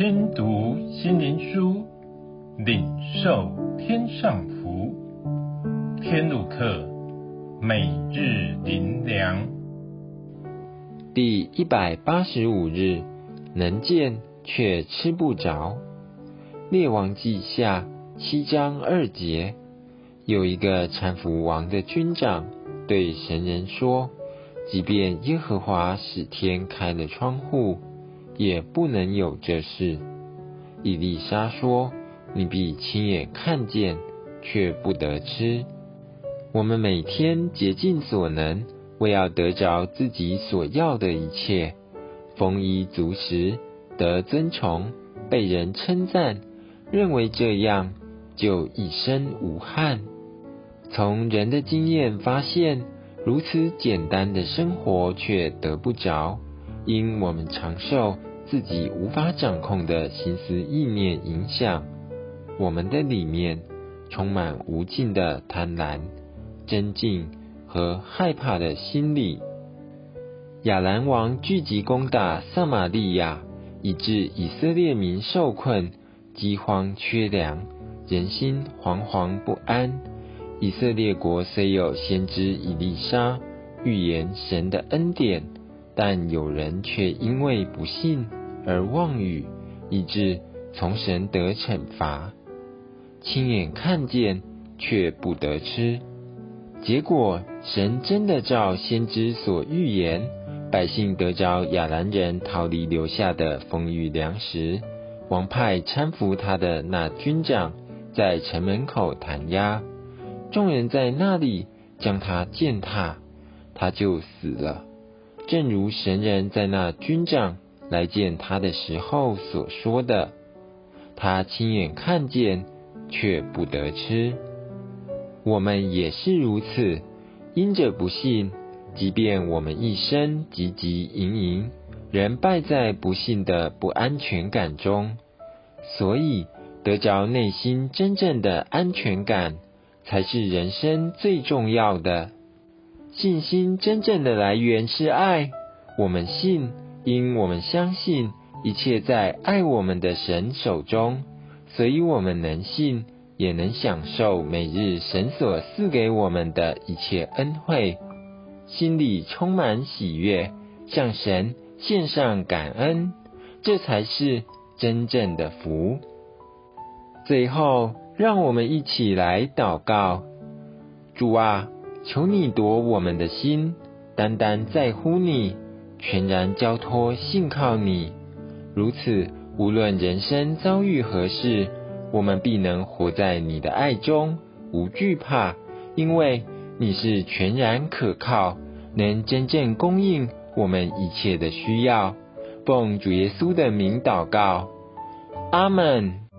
听读心灵书，领受天上福。天路客，每日灵粮，第一百八十五日，能见却吃不着。列王记下七章二节，有一个搀扶王的军长对神人说：“即便耶和华使天开了窗户，也不能有这事。”以丽莎说：“你必亲眼看见，却不得吃。”我们每天竭尽所能，为要得着自己所要的一切，丰衣足食，得尊崇，被人称赞。认为这样就一生无憾。从人的经验发现，如此简单的生活却得不着，因我们长寿自己无法掌控的心思意念影响，我们的里面充满无尽的贪婪、争竞和害怕的心理。亚兰王聚集攻打撒玛利亚，以致以色列民受困。饥荒缺粮，人心惶惶不安。以色列国虽有先知以利沙预言神的恩典，但有人却因为不信而妄语，以致从神得惩罚。亲眼看见却不得吃，结果神真的照先知所预言，百姓得着亚兰人逃离留下的丰裕粮食。王派搀扶他的那军长在城门口弹压，众人在那里将他践踏，他就死了。正如神人在那军长来见他的时候所说的，他亲眼看见，却不得吃。我们也是如此，因着不信，即便我们一生汲汲营营。仍败在不信的不安全感中，所以得着内心真正的安全感，才是人生最重要的。信心真正的来源是爱，我们信，因我们相信一切在爱我们的神手中，所以我们能信，也能享受每日神所赐给我们的一切恩惠，心里充满喜悦，向神。献上感恩，这才是真正的福。最后，让我们一起来祷告：主啊，求你夺我们的心，单单在乎你，全然交托信靠你。如此，无论人生遭遇何事，我们必能活在你的爱中，无惧怕，因为你是全然可靠，能真正供应。我们一切的需要，奉主耶稣的名祷告，阿门。